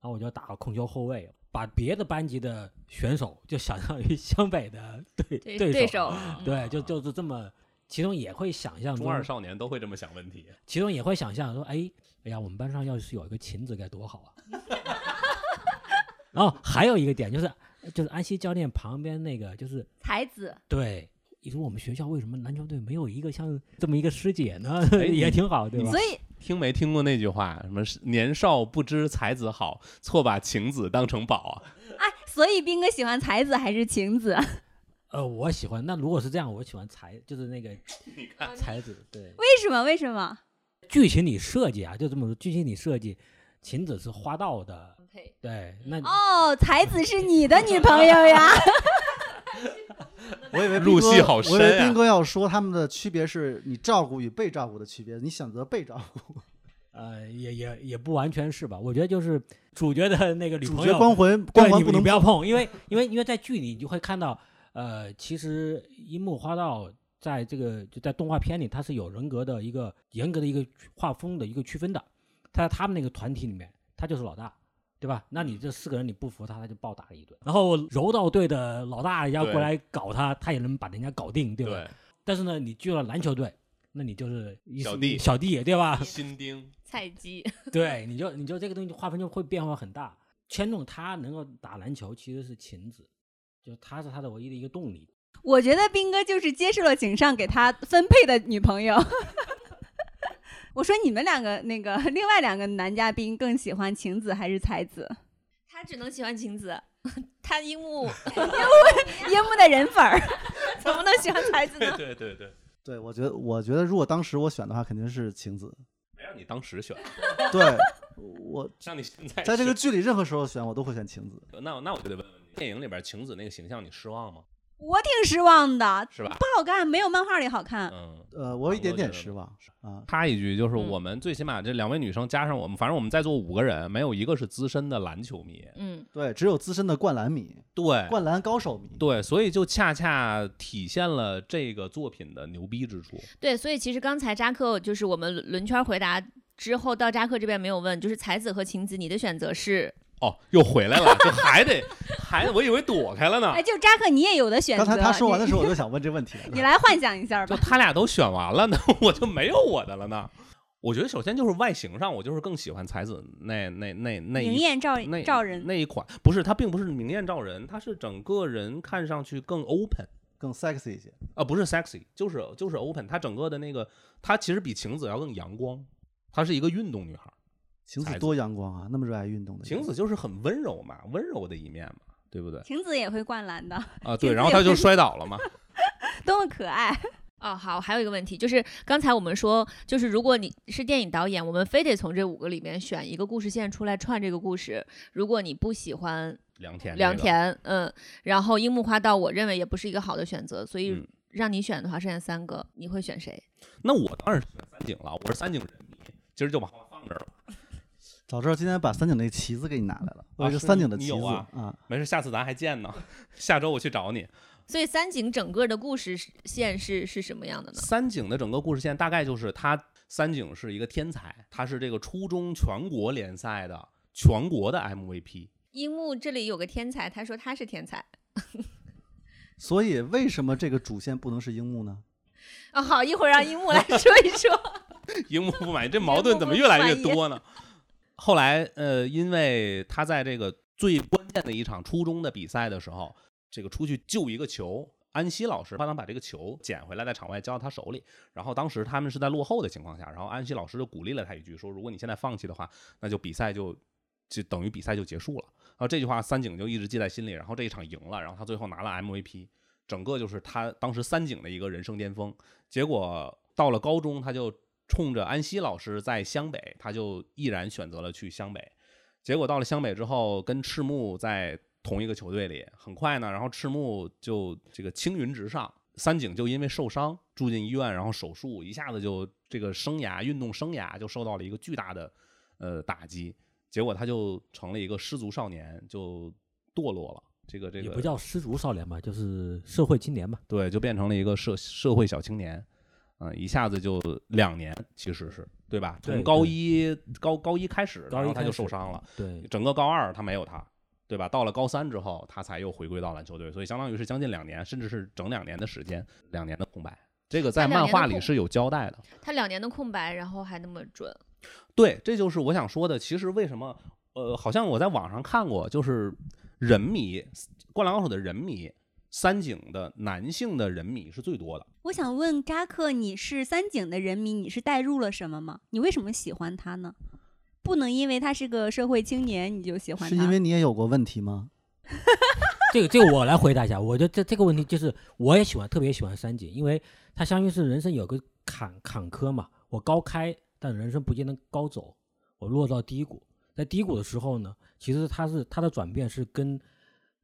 然后我就打个控球后卫，把别的班级的选手就想象于湘北的对对对对手，对，就就是这么，其中也会想象中，中二少年都会这么想问题。其中也会想象说，哎，哎呀，我们班上要是有一个晴子该多好啊。(laughs) 然后还有一个点就是，就是安西教练旁边那个，就是才子，对，你说我们学校为什么篮球队没有一个像这么一个师姐呢？哎也挺好，对吧？所以听没听过那句话？什么是年少不知才子好，错把晴子当成宝啊？哎，所以斌哥喜欢才子还是晴子？呃，我喜欢。那如果是这样，我喜欢才，就是那个 (laughs) 你看，才子。对，为什么？为什么？剧情里设计啊，就这么说。剧情里设计，晴子是花道的，配对，那哦，才子是你的女朋友呀？(laughs) 我以为入戏好深啊我以为斌哥要说他们的区别是你照顾与被照顾的区别，你选择被照顾，呃，也也也不完全是吧？我觉得就是主角的那个女主角朋友，光环光环不能不要碰，因为因为因为在剧里你就会看到，呃，其实樱木花道在这个就在动画片里，他是有人格的一个严格的一个画风的一个区分的。他在他们那个团体里面，他就是老大，对吧？那你这四个人你不服他，他就暴打了一顿。然后柔道队的老大要过来搞他，他也能把人家搞定，对吧？对，但是呢，你去了篮球队，那你就是一小弟小弟，对吧？(laughs) 新丁，(laughs) 菜鸡，(laughs) 对，你就你就这个东西划分就会变化很大。千重他能够打篮球，其实是晴子，就他是他的唯一的一个动力。我觉得斌哥就是接受了井上给他分配的女朋友。我说你们两个那个 (laughs) 另外两个男嘉宾更喜欢晴子还是才子？他只能喜欢晴子，(laughs) 他樱木 (laughs) 樱木的人粉儿。怎么能喜欢才子呢？对对对，对我觉得，我觉得如果当时我选的话，肯定是晴子。没让你当时选，对我像你现在在这个剧里任何时候选，我都会选晴子。那那我就得问问你，电影里边晴子那个形象你失望吗？我挺失望的，是吧？不好看，没有漫画里好看。嗯，呃，我有一点点失望啊。插一句，就是嗯我们最起码这两位女生加上我们，反正我们在座五个人，没有一个是资深的篮球迷。嗯，对，只有资深的灌篮迷、对灌篮高手迷。对，所以就恰恰体现了这个作品的牛逼之处。对，所以其实刚才扎克就是我们轮圈回答之后到扎克这边没有问，就是才子和晴子，你的选择是哦，又回来了，就还得还我以为躲开了呢哎，。就扎克你也有的选择。刚才他说完的时候，我就想问这问题。你来幻想一下吧。就他俩都选完了呢，(laughs) 我就没有我的了呢。我觉得首先就是外形上，我就是更喜欢才子那那那那一明艳照那照人，那一款，不是他并不是明艳照人，他是整个人看上去更 open 更 sexy 一些。啊，不是 sexy，就是就是 open。他整个的那个，他其实比晴子要更阳光，她是一个运动女孩晴子多阳光啊，那么热爱运动的。晴子就是很温柔嘛，温柔的一面嘛，对不对？晴子也会灌篮的，啊，(laughs) 对，然后他就摔倒了嘛。(laughs) 多么可爱。哦，好，还有一个问题就是刚才我们说，就是如果你是电影导演，我们非得从这五个里面选一个故事线出来串这个故事。如果你不喜欢良田，良，田，嗯，然后樱木花道，我认为也不是一个好的选择，所以嗯让你选的话，剩下三个，你会选谁？那我当然是选三井了，我是三井人迷，今儿就把话放这儿了。早知道今天把三井那旗子给你拿来了，我是三井的旗子有啊啊。没事，下次咱还见呢。(laughs) 下周我去找你。所以三井整个的故事线是是什么样的呢？三井的整个故事线大概就是他三井是一个天才，他是这个初中全国联赛的全国的 MVP。樱木这里有个天才，他说他是天才。(laughs) 所以为什么这个主线不能是樱木呢？啊、好，一会儿让樱木来说一说。(laughs) 樱木不满意，这矛盾怎么越来越多呢？后来，呃，因为他在这个最关键的一场初中的比赛的时候，这个出去救一个球，安西老师帮他把这个球捡回来，在场外交到他手里。然后当时他们是在落后的情况下，然后安西老师就鼓励了他一句，说：“如果你现在放弃的话，那就比赛就就等于比赛就结束了。”然后这句话三井就一直记在心里。然后这一场赢了，然后他最后拿了 MVP，整个就是他当时三井的一个人生巅峰。结果到了高中，他就冲着安西老师在湘北，他就毅然选择了去湘北。结果到了湘北之后，跟赤木在同一个球队里，很快呢，然后赤木就这个青云直上，三井就因为受伤住进医院，然后手术，一下子就这个生涯运动生涯就受到了一个巨大的呃打击，结果他就成了一个失足少年，就堕落了。这个这个也不叫失足少年吧，就是社会青年吧。对，就变成了一个社社会小青年，嗯、一下子就两年，其实是对吧？从高一高高一开始，然后他就受伤了，对，整个高二他没有他，对吧？到了高三之后，他才又回归到篮球队，所以相当于是将近两年，甚至是整两年的时间，两年的空白。这个在漫画里是有交代的。他两年的空白，然后还那么准，对，这就是我想说的。其实为什么，呃，好像我在网上看过，就是人迷，《灌篮高手》的人迷，三井的男性的人迷是最多的。我想问扎克，你是三井的人迷，你是代入了什么吗？你为什么喜欢他呢？不能因为他是个社会青年你就喜欢他。是因为你也有过问题吗？(laughs) 这个这个我来回答一下，我觉得这这个问题就是我也喜欢，特别喜欢三井，因为他相当于是人生有个坎坎坷嘛，我高开，但人生不见得高走，我落到低谷，在低谷的时候呢，其实他是他的转变是跟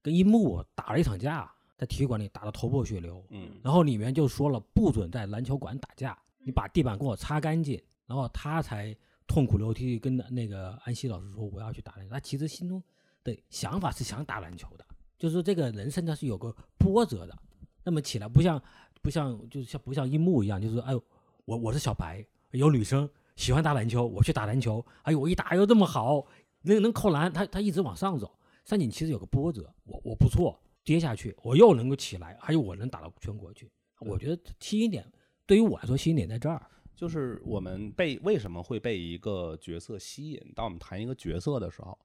跟樱木打了一场架，在体育馆里打得头破血流，嗯然后里面就说了不准在篮球馆打架，你把地板给我擦干净，然后他才痛哭流涕跟那个安西老师说我要去打篮球。他其实心中的想法是想打篮球的，就是这个人生他是有个波折的，那么起来不像不像就是像不像樱木一样，就是哎呦我我是小白，有女生喜欢打篮球，我去打篮球，哎呦我一打又这么好，能能扣篮，他他一直往上走。三井其实有个波折，我我不错，跌下去我又能够起来，还有我能打到全国去。我觉得吸引点对于我来说吸引点在这儿。就是我们被为什么会被一个角色吸引？当我们谈一个角色的时候，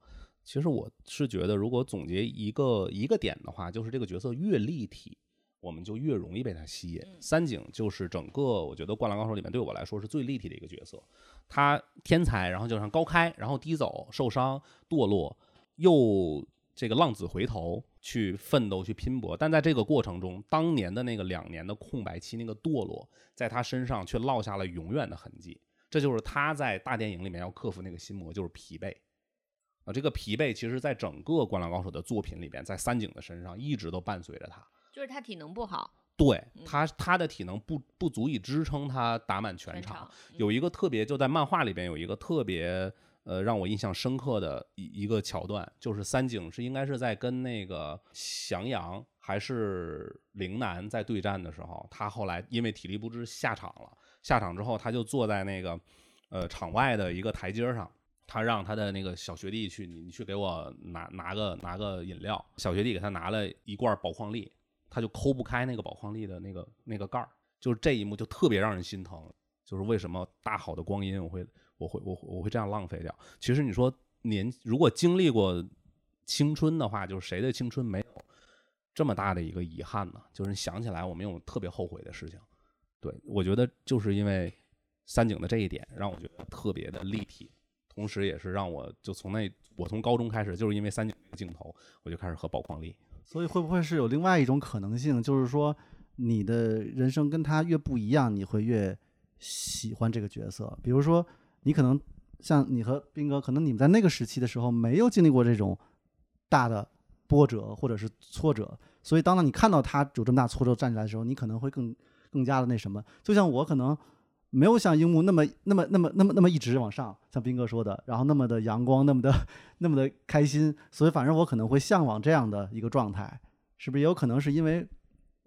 其实我是觉得，如果总结一个一个点的话，就是这个角色越立体，我们就越容易被他吸引。三井就是整个我觉得《灌篮高手》里面对我来说是最立体的一个角色。他天才，然后就像高开，然后低走，受伤堕落，又这个浪子回头去奋斗去拼搏，但在这个过程中，当年的那个两年的空白期，那个堕落，在他身上却落下了永远的痕迹。这就是他在大电影里面要克服那个心魔，就是疲惫。啊，这个疲惫其实在整个《灌篮高手》的作品里边，在三井的身上一直都伴随着他。就是他体能不好，对嗯他，他的体能不不足以支撑他打满全场。有一个特别，就在漫画里边有一个特别呃让我印象深刻的一一个桥段，就是三井是应该是在跟那个翔阳还是陵南在对战的时候，他后来因为体力不支下场了，下场之后他就坐在那个呃场外的一个台阶上。他让他的那个小学弟去，你你去给我拿拿个拿个饮料。小学弟给他拿了一罐宝矿力，他就抠不开那个宝矿力的那个那个盖儿，就是这一幕就特别让人心疼。就是为什么大好的光阴我会我会我我会这样浪费掉？其实你说年如果经历过青春的话，就是谁的青春没有这么大的一个遗憾呢？就是想起来我们有特别后悔的事情。对我觉得就是因为三井的这一点，让我觉得特别的立体，同时也是让我就从那我从高中开始，就是因为三井这个镜头，我就开始喝宝矿力。所以会不会是有另外一种可能性，就是说你的人生跟他越不一样，你会越喜欢这个角色？比如说，你可能像你和斌哥，可能你们在那个时期的时候没有经历过这种大的波折或者是挫折，所以当当你看到他有这么大挫折站起来的时候，你可能会更更加的那什么。就像我可能没有像樱木那么那么那么那么那么一直往上，像斌哥说的，然后那么的阳光，那么的那么的开心，所以反正我可能会向往这样的一个状态，是不是也有可能是因为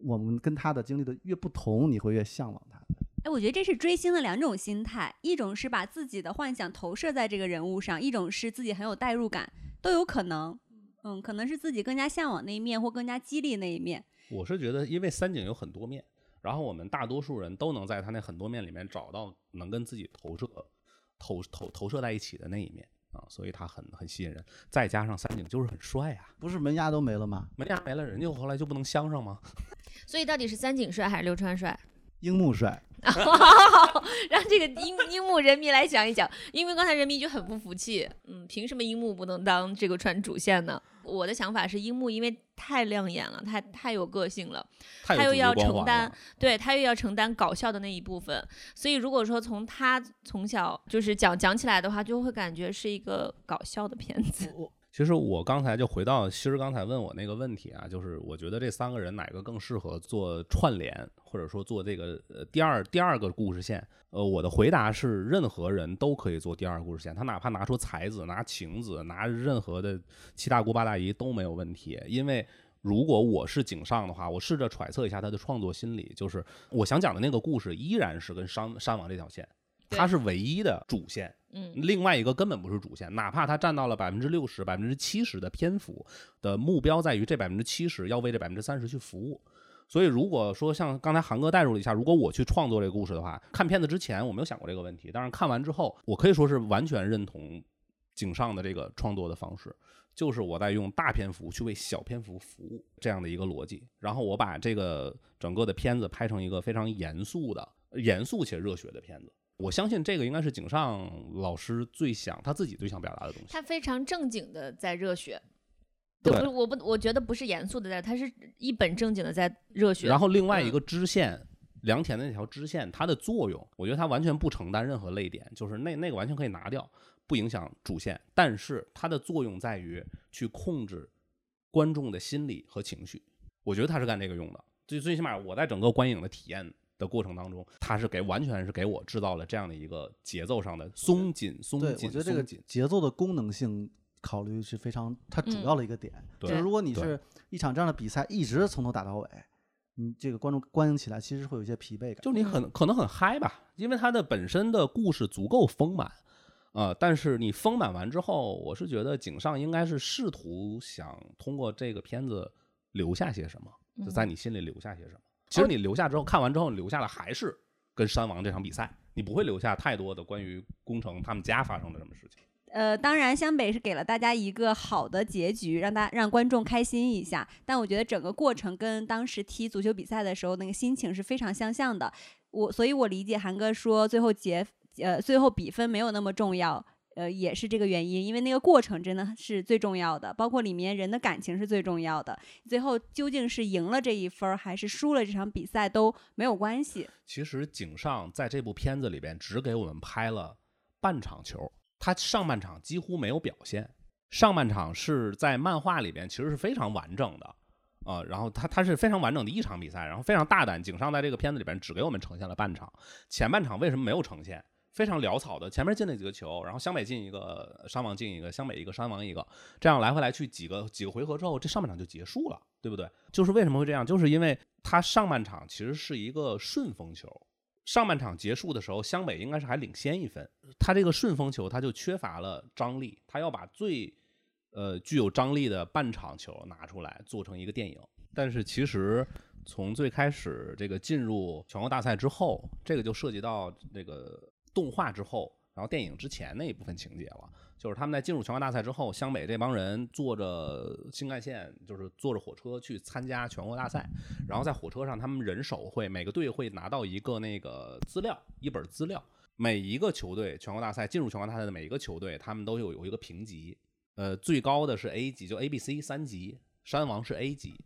我们跟他的经历的越不同，你会越向往他？哎，我觉得这是追星的两种心态，一种是把自己的幻想投射在这个人物上，一种是自己很有代入感，都有可能。嗯，可能是自己更加向往那一面，或更加激励那一面。我是觉得，因为三井有很多面，然后我们大多数人都能在他那很多面里面找到能跟自己投射、投投投射在一起的那一面啊，所以他很很吸引人。再加上三井就是很帅啊，不是门牙都没了吗？门牙没了，人家后来就不能相上吗？所以到底是三井帅还是流川帅？樱木帅，(laughs) 让这个樱樱木人民来讲一讲，因为刚才人民就很不服气，嗯，凭什么樱木不能当这个川主线呢？我的想法是，樱木因为太亮眼了，太太有个性了，他又要承担，对他又要承担搞笑的那一部分，所以如果说从他从小就是讲讲起来的话，就会感觉是一个搞笑的片子。其实我刚才就回到希儿刚才问我那个问题啊，就是我觉得这三个人哪个更适合做串联，或者说做这个呃第二第二个故事线？呃，我的回答是，任何人都可以做第二个故事线，他哪怕拿出才子、拿情子、拿任何的七大姑八大姨都没有问题，因为。如果我是井上的话，我试着揣测一下他的创作心理，就是我想讲的那个故事依然是跟山山王这条线，对它是唯一的主线，嗯，另外一个根本不是主线，哪怕它占到了百分之六十、百分之七十的篇幅的目标在于这百分之七十要为这百分之三十去服务。所以如果说像刚才韩哥带入了一下，如果我去创作这个故事的话，看片子之前我没有想过这个问题，但是看完之后，我可以说是完全认同井上的这个创作的方式，就是我在用大篇幅去为小篇幅服务这样的一个逻辑，然后我把这个整个的片子拍成一个非常严肃的、严肃且热血的片子。我相信这个应该是井上老师最想他自己最想表达的东西。他非常正经的在热血，对，不是我不，我觉得不是严肃的在，他是一本正经的在热血。然后另外一嗯个支线，良田的那条支线，它的作用，我觉得它完全不承担任何泪点，就是那那个完全可以拿掉，不影响主线。但是它的作用在于去控制观众的心理和情绪，我觉得他是干这个用的。最最起码我在整个观影的体验的过程当中，他是给完全是给我制造了这样的一个节奏上的松紧、松对，紧、我觉得这个。节奏的功能性考虑是非常它主要的一个点。对就是如果你是一场这样的比赛一直从头打到尾，你这个观众观影起来其实会有一些疲惫感。就你很可能很嗨吧，因为它的本身的故事足够丰满，呃，但是你丰满完之后，我是觉得井上应该是试图想通过这个片子留下些什么，就在你心里留下些什么。其实你留下之后，看完之后，你留下的还是跟山王这场比赛，你不会留下太多的关于宫城他们家发生的什么事情。呃，当然，湘北是给了大家一个好的结局，让大让观众开心一下。但我觉得整个过程跟当时踢足球比赛的时候那个心情是非常相像的。我所以，我理解韩哥说最后结呃最后比分没有那么重要，呃也是这个原因，因为那个过程真的是最重要的，包括里面人的感情是最重要的。最后究竟是赢了这一分儿还是输了这场比赛都没有关系。其实井上在这部片子里边只给我们拍了半场球，他上半场几乎没有表现。上半场是在漫画里边其实是非常完整的，啊、然后他他是非常完整的一场比赛，然后非常大胆。井上在这个片子里边只给我们呈现了半场，前半场为什么没有呈现？非常潦草的，前面进了几个球，然后湘北进一个，山王进一个，湘北一个，山王一个，这样来回来去几个几个回合之后，这上半场就结束了，对不对？就是为什么会这样？就是因为他上半场其实是一个顺风球，上半场结束的时候，湘北应该是还领先一分，他这个顺风球他就缺乏了张力，他要把最呃具有张力的半场球拿出来做成一个电影。但是其实从最开始这个进入全国大赛之后，这个就涉及到这个动画之后，然后电影之前那一部分情节了。就是他们在进入全国大赛之后，湘北这帮人坐着新干线，就是坐着火车去参加全国大赛。然后在火车上，他们人手会每个队会拿到一个那个资料，一本资料。每一个球队全国大赛进入全国大赛的每一个球队，他们都有有一个评级，呃，最高的是 A 级，就 A、B、C 三级，山王是 A 级，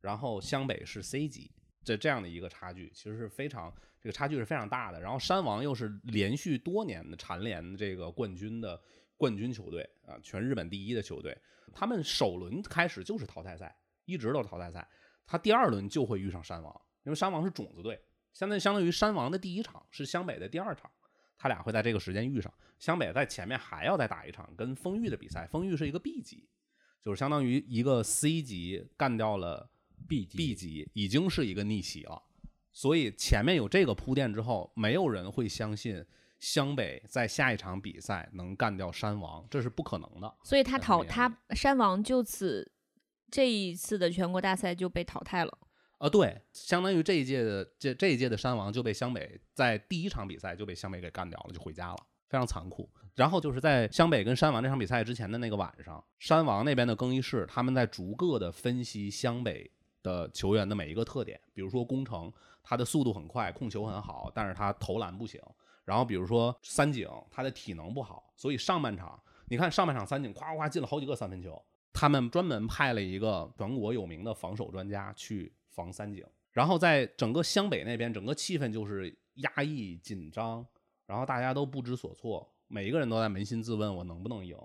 然后湘北是 C 级，这这样的一个差距，其实是非常这个差距是非常大的。然后山王又是连续多年的蝉联这个冠军的冠军球队啊，全日本第一的球队，他们首轮开始就是淘汰赛，一直都是淘汰赛，他第二轮就会遇上山王，因为山王是种子队，相当于相当于山王的第一场是湘北的第二场。他俩会在这个时间遇上，湘北在前面还要再打一场跟丰裕的比赛，丰裕是一个 B 级，就是相当于一个 C 级干掉了 B 级 B 级，已经是一个逆袭了。所以前面有这个铺垫之后，没有人会相信湘北在下一场比赛能干掉山王，这是不可能的。所以他在他山王就此这一次的全国大赛就被淘汰了。啊，对，相当于这一届的这这一届的山王就被湘北在第一场比赛就被湘北给干掉了，就回家了，非常残酷。然后就是在湘北跟山王这场比赛之前的那个晚上，山王那边的更衣室他们在逐个的分析湘北的球员的每一个特点，比如说宫城，他的速度很快，控球很好，但是他投篮不行。然后比如说三井，他的体能不好，所以上半场你看上半场三井夸夸进了好几个三分球，他们专门派了一个全国有名的防守专家去防三井，然后在整个湘北那边，整个气氛就是压抑紧张，然后大家都不知所措，每一个人都在扪心自问：我能不能赢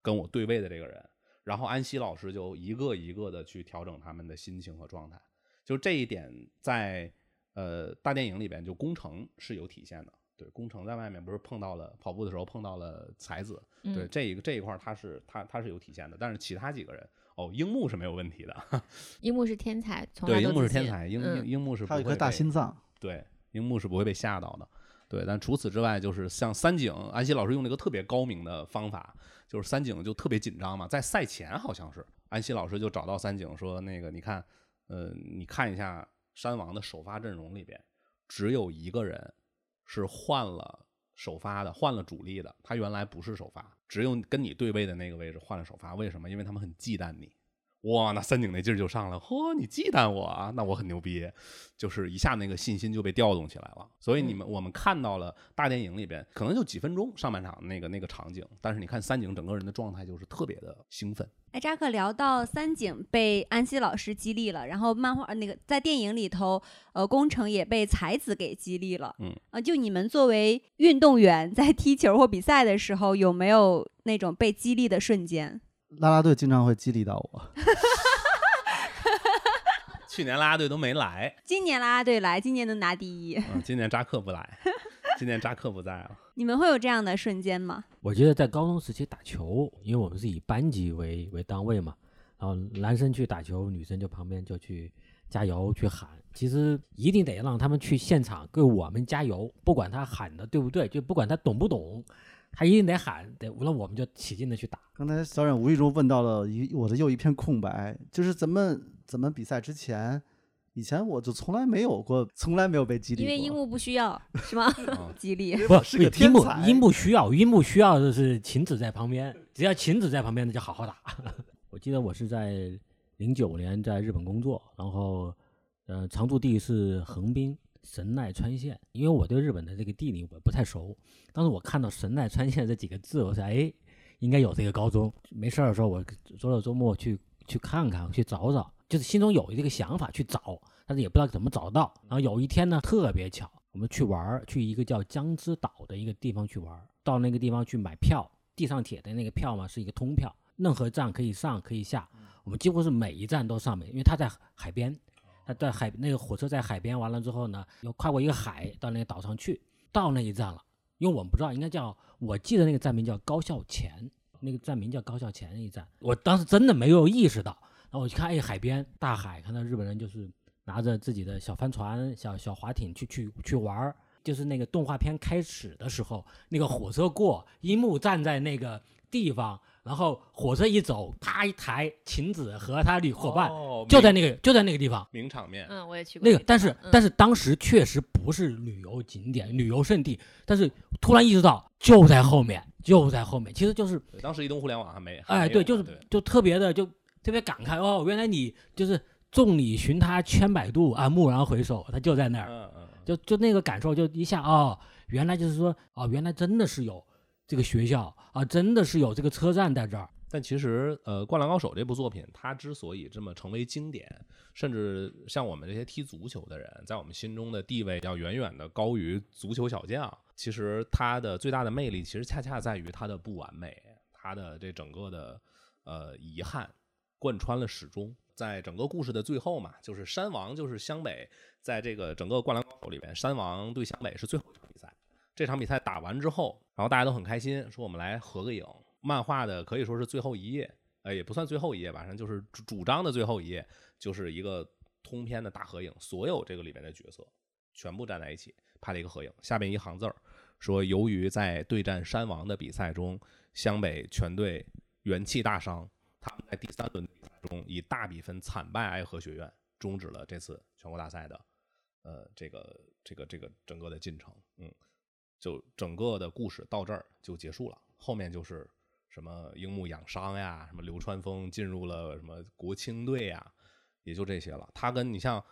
跟我对位的这个人？然后安西老师就一个一个的去调整他们的心情和状态，就这一点在呃大电影里边就宫城是有体现的。对，宫城在外面不是碰到了跑步的时候碰到了才子，对嗯，这一个这一块儿他是他他是有体现的，但是其他几个人哦，樱木是没有问题的，(laughs) 樱木是天才，从对，来都樱木是天才，樱樱木是他有一颗大不会被心脏，对，樱木是不会被吓到的。对，但除此之外，就是像三井，安西老师用了一个特别高明的方法，就是三井就特别紧张嘛，在赛前好像是安西老师就找到三井说，那个你看，呃，你看一下山王的首发阵容里边，只有一个人是换了首发的，换了主力的，他原来不是首发，只有跟你对位的那个位置换了首发，为什么？因为他们很忌惮你。哇，那三井那劲儿就上来，嚯，你忌惮我啊？那我很牛逼，就是一下那个信心就被调动起来了。所以你们我们看到了大电影里边，可能就几分钟上半场那个那个场景，但是你看三井整个人的状态就是特别的兴奋。哎，扎克聊到三井被安西老师激励了，然后漫画那个在电影里头，呃，宫城也被才子给激励了。嗯，呃，就你们作为运动员在踢球或比赛的时候，有没有那种被激励的瞬间？啦啦队经常会激励到我。(laughs) 去年啦啦队都没来，今年啦啦队来，今年能拿第一。嗯，今年扎克不来，(laughs) 今年扎克不在了。你们会有这样的瞬间吗？我觉得在高中时期打球，因为我们是以班级为为单位嘛，然后男生去打球，女生就旁边就去加油去喊。其实一定得让他们去现场给我们加油，不管他喊的对不对，就不管他懂不懂，他一定得喊，得那我们就起劲的去打。刚才小冉无意中问到了一我的又一片空白，就是咱们咱们比赛之前，以前我就从来没有过，从来没有被激励过。因为樱木不需要，(laughs) 是吗？嗯激励。不是个樱木天才。樱木需要樱木需要的是晴子在旁边，只要晴子在旁边，那就好好打。(laughs) 我记得我是在零九年在日本工作，然后呃常驻地是横滨神奈川县，因为我对日本的这个地理我不太熟，当时我看到神奈川县这几个字，我说哎应该有这个高中，没事儿的时候我周六周末去去看看去找找，就是心中有这个想法去找，但是也不知道怎么找到。然后有一天呢特别巧，我们去玩儿，去一个叫江之岛的一个地方去玩儿，到那个地方去买票，地上铁的那个票嘛是一个通票，任何站可以上可以下，我们几乎是每一站都上面，因为它在海边，他在海那个火车在海边完了之后呢，又跨过一个海到那个岛上去，到那一站了，因为我们不知道应该叫，我记得那个站名叫高校前，那个站名叫高校前那一站，我当时真的没有意识到，然后我去看哎海边大海，看到日本人就是拿着自己的小帆船、小小划艇去去去玩儿。就是那个动画片开始的时候，那个火车过，樱木站在那个地方，然后火车一走，啪一抬，晴子和他的伙伴、哦就在那个就在那个地方。名场面，嗯，我也去过那个，但是方但是当时确实不是旅游景点、旅游胜地，但是突然意识到就在后面，就在后面，其实就是对当时移动互联网还没，还哎，没有对，就是嘛对就特别的就特别感慨哦，原来你就是众里寻他千百度啊，蓦然回首，他就在那儿，嗯嗯，就就那个感受，就一下哦，原来就是说哦，原来真的是有这个学校啊，真的是有这个车站在这儿。但其实，呃，《灌篮高手》这部作品，它之所以这么成为经典，甚至像我们这些踢足球的人，在我们心中的地位要远远的高于足球小将。其实它的最大的魅力，其实恰恰在于它的不完美，它的这整个的呃遗憾贯穿了始终。在整个故事的最后嘛，就是山王就是湘北，在这个整个《灌篮高手》里边，山王对湘北是最后一场比赛。这场比赛打完之后，然后大家都很开心，说我们来合个影。漫画的可以说是最后一页，呃，也不算最后一页吧，反正就是主主张的最后一页，就是一个通篇的大合影，所有这个里面的角色全部站在一起拍了一个合影。下面一行字儿说，由于在对战山王的比赛中，湘北全队元气大伤，他们在第三轮比赛中以大比分惨败爱河学院，终止了这次全国大赛的呃这个这个这个整个的进程。嗯，就整个的故事到这儿就结束了，后面就是什么樱木养伤呀，什么流川枫进入了什么国青队呀，也就这些了。他跟你像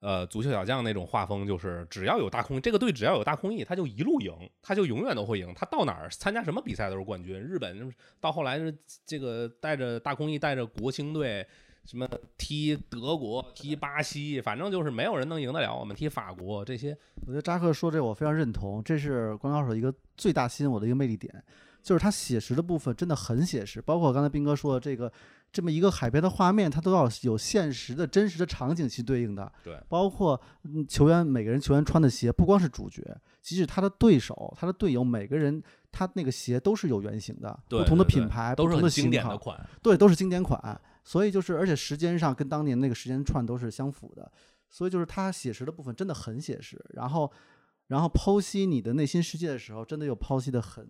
呃足球小将那种画风，就是只要有大空，这个队只要有大空翼，他就一路赢，他就永远都会赢。他到哪儿参加什么比赛都是冠军。日本到后来是这个带着大空翼带着国青队。什么踢德国、踢巴西，反正就是没有人能赢得了我们。踢法国这些，我觉得扎克说这我非常认同，这是《灌篮高手》一个最大吸引我的一个魅力点，就是它写实的部分真的很写实，包括刚才斌哥说的这个这么一个海边的画面，它都要有现实的真实的场景去对应的。对，包括嗯球员每个人球员穿的鞋，不光是主角，即使他的对手、他的队友，每个人他那个鞋都是有原型的，对不同的品牌，都是很不同的型号经典的，款。对，都是经典款。所以就是，而且时间上跟当年那个时间串都是相符的，所以就是他写实的部分真的很写实。然后，然后剖析你的内心世界的时候，真的又剖析的很，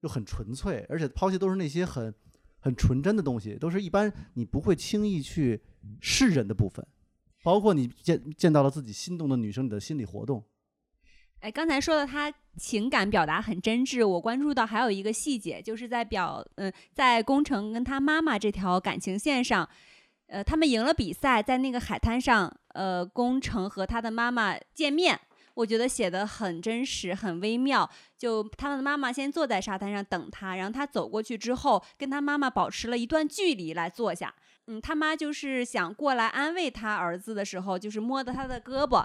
又很纯粹，而且剖析都是那些很很纯真的东西，都是一般你不会轻易去示人的部分，包括你见见到了自己心动的女生，你的心理活动。哎，刚才说的他情感表达很真挚，我关注到还有一个细节，就是在表嗯，在宫城跟他妈妈这条感情线上，呃，他们赢了比赛，在那个海滩上，呃，宫城和他的妈妈见面，我觉得写的很真实，很微妙。就他们的妈妈先坐在沙滩上等他，然后他走过去之后，跟他妈妈保持了一段距离来坐下。嗯，他妈就是想过来安慰他儿子的时候，就是摸的他的胳膊，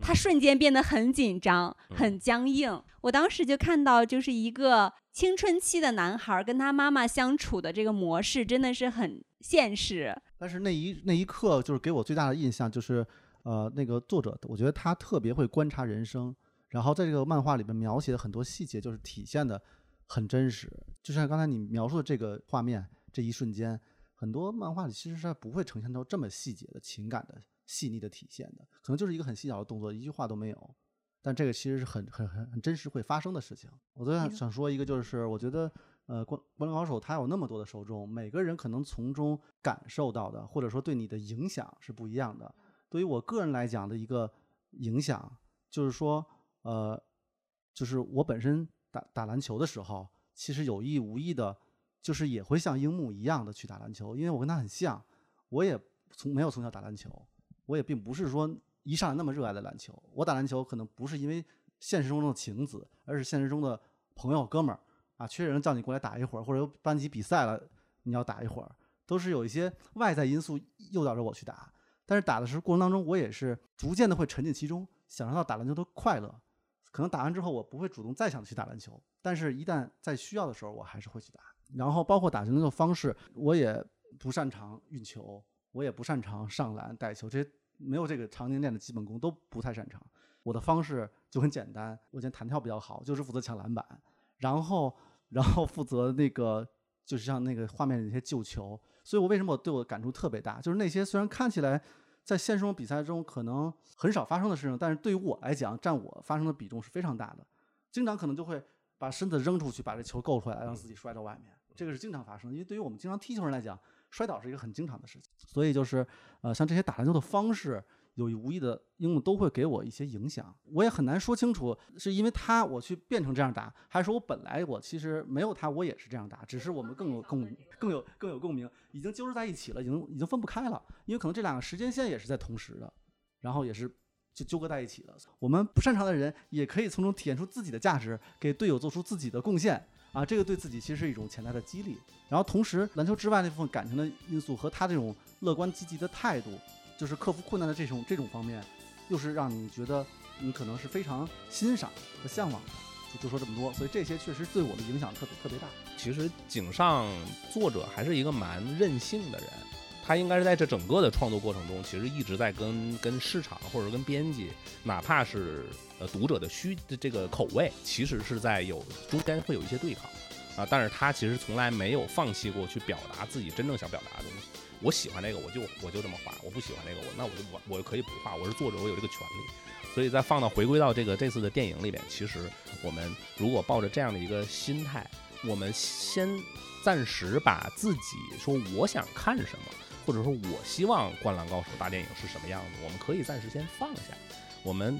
他瞬间变得很紧张，很僵硬。我当时就看到，就是一个青春期的男孩跟他妈妈相处的这个模式，真的是很现实。但是那一那一刻，就是给我最大的印象就是，呃，那个作者，我觉得他特别会观察人生，然后在这个漫画里面描写的很多细节，就是体现的很真实。就像刚才你描述的这个画面，这一瞬间，很多漫画里其实是不会呈现到这么细节的情感的细腻的体现的，可能就是一个很细小的动作，一句话都没有，但这个其实是很很很很真实会发生的事情。我昨天想说一个，就是我觉得。呃，灌灌篮高手他有那么多的受众，每个人可能从中感受到的，或者说对你的影响是不一样的。对于我个人来讲的一个影响，就是说，呃，就是我本身打打篮球的时候，其实有意无意的，就是也会像樱木一样的去打篮球，因为我跟他很像，我也从没有从小打篮球，我也并不是说一上来那么热爱的篮球。我打篮球可能不是因为现实中的情子，而是现实中的朋友哥们儿。啊，缺人叫你过来打一会儿，或者有班级比赛了，你要打一会儿，都是有一些外在因素诱导着我去打。但是打的时候过程当中，我也是逐渐的会沉浸其中，享受到打篮球的快乐。可能打完之后，我不会主动再想去打篮球，但是一旦在需要的时候，我还是会去打。然后包括打球的方式，我也不擅长运球，我也不擅长上篮带球，这些没有这个常年练的基本功都不太擅长。我的方式就很简单，我现在弹跳比较好，就是负责抢篮板，然后。然后负责那个，就是像那个画面里那些救球，所以我为什么我对我感触特别大？就是那些虽然看起来在现实中比赛中可能很少发生的事情，但是对于我来讲，占我发生的比重是非常大的。经常可能就会把身子扔出去，把这球够出来，让自己摔到外面，这个是经常发生。因为对于我们经常踢球人来讲，摔倒是一个很经常的事情。所以就是，呃，像这些打篮球的方式。有意无意的，樱木都会给我一些影响，我也很难说清楚，是因为他我去变成这样打，还是说我本来我其实没有他，我也是这样打，只是我们更有共更有更有共鸣，已经纠缠在一起了，已经已经分不开了，因为可能这两个时间线也是在同时的，然后也是就纠葛在一起了。我们不擅长的人也可以从中体现出自己的价值，给队友做出自己的贡献啊，这个对自己其实是一种潜在的激励。然后同时，篮球之外那部分感情的因素和他这种乐观积极的态度。就是克服困难的这种这种方面，又是让你觉得你可能是非常欣赏和向往的，就就说这么多。所以这些确实对我的影响特别特别大。其实井上作者还是一个蛮任性的人，他应该是在这整个的创作过程中，其实一直在跟跟市场或者跟编辑，哪怕是呃读者的需这个口味，其实是在有中间会有一些对抗啊。但是他其实从来没有放弃过去表达自己真正想表达的东西。我喜欢那个，我就我就这么画；我不喜欢那个，我那我就我我可以不画。我是作者，我有这个权利。所以再放到回归到这个这次的电影里面，其实我们如果抱着这样的一个心态，我们先暂时把自己说我想看什么，或者说我希望《灌篮高手》大电影是什么样子，我们可以暂时先放下，我们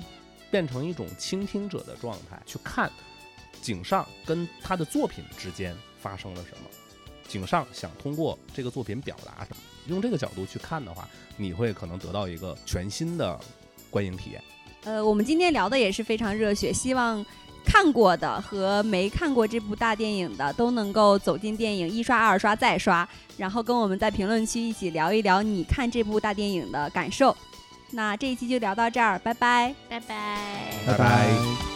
变成一种倾听者的状态去看井上跟他的作品之间发生了什么，井上想通过这个作品表达什么。用这个角度去看的话，你会可能得到一个全新的观影体验。呃，我们今天聊的也是非常热血，希望看过的和没看过这部大电影的都能够走进电影，一刷、二刷、再刷，然后跟我们在评论区一起聊一聊你看这部大电影的感受。那这一期就聊到这儿，拜拜，拜拜，拜拜。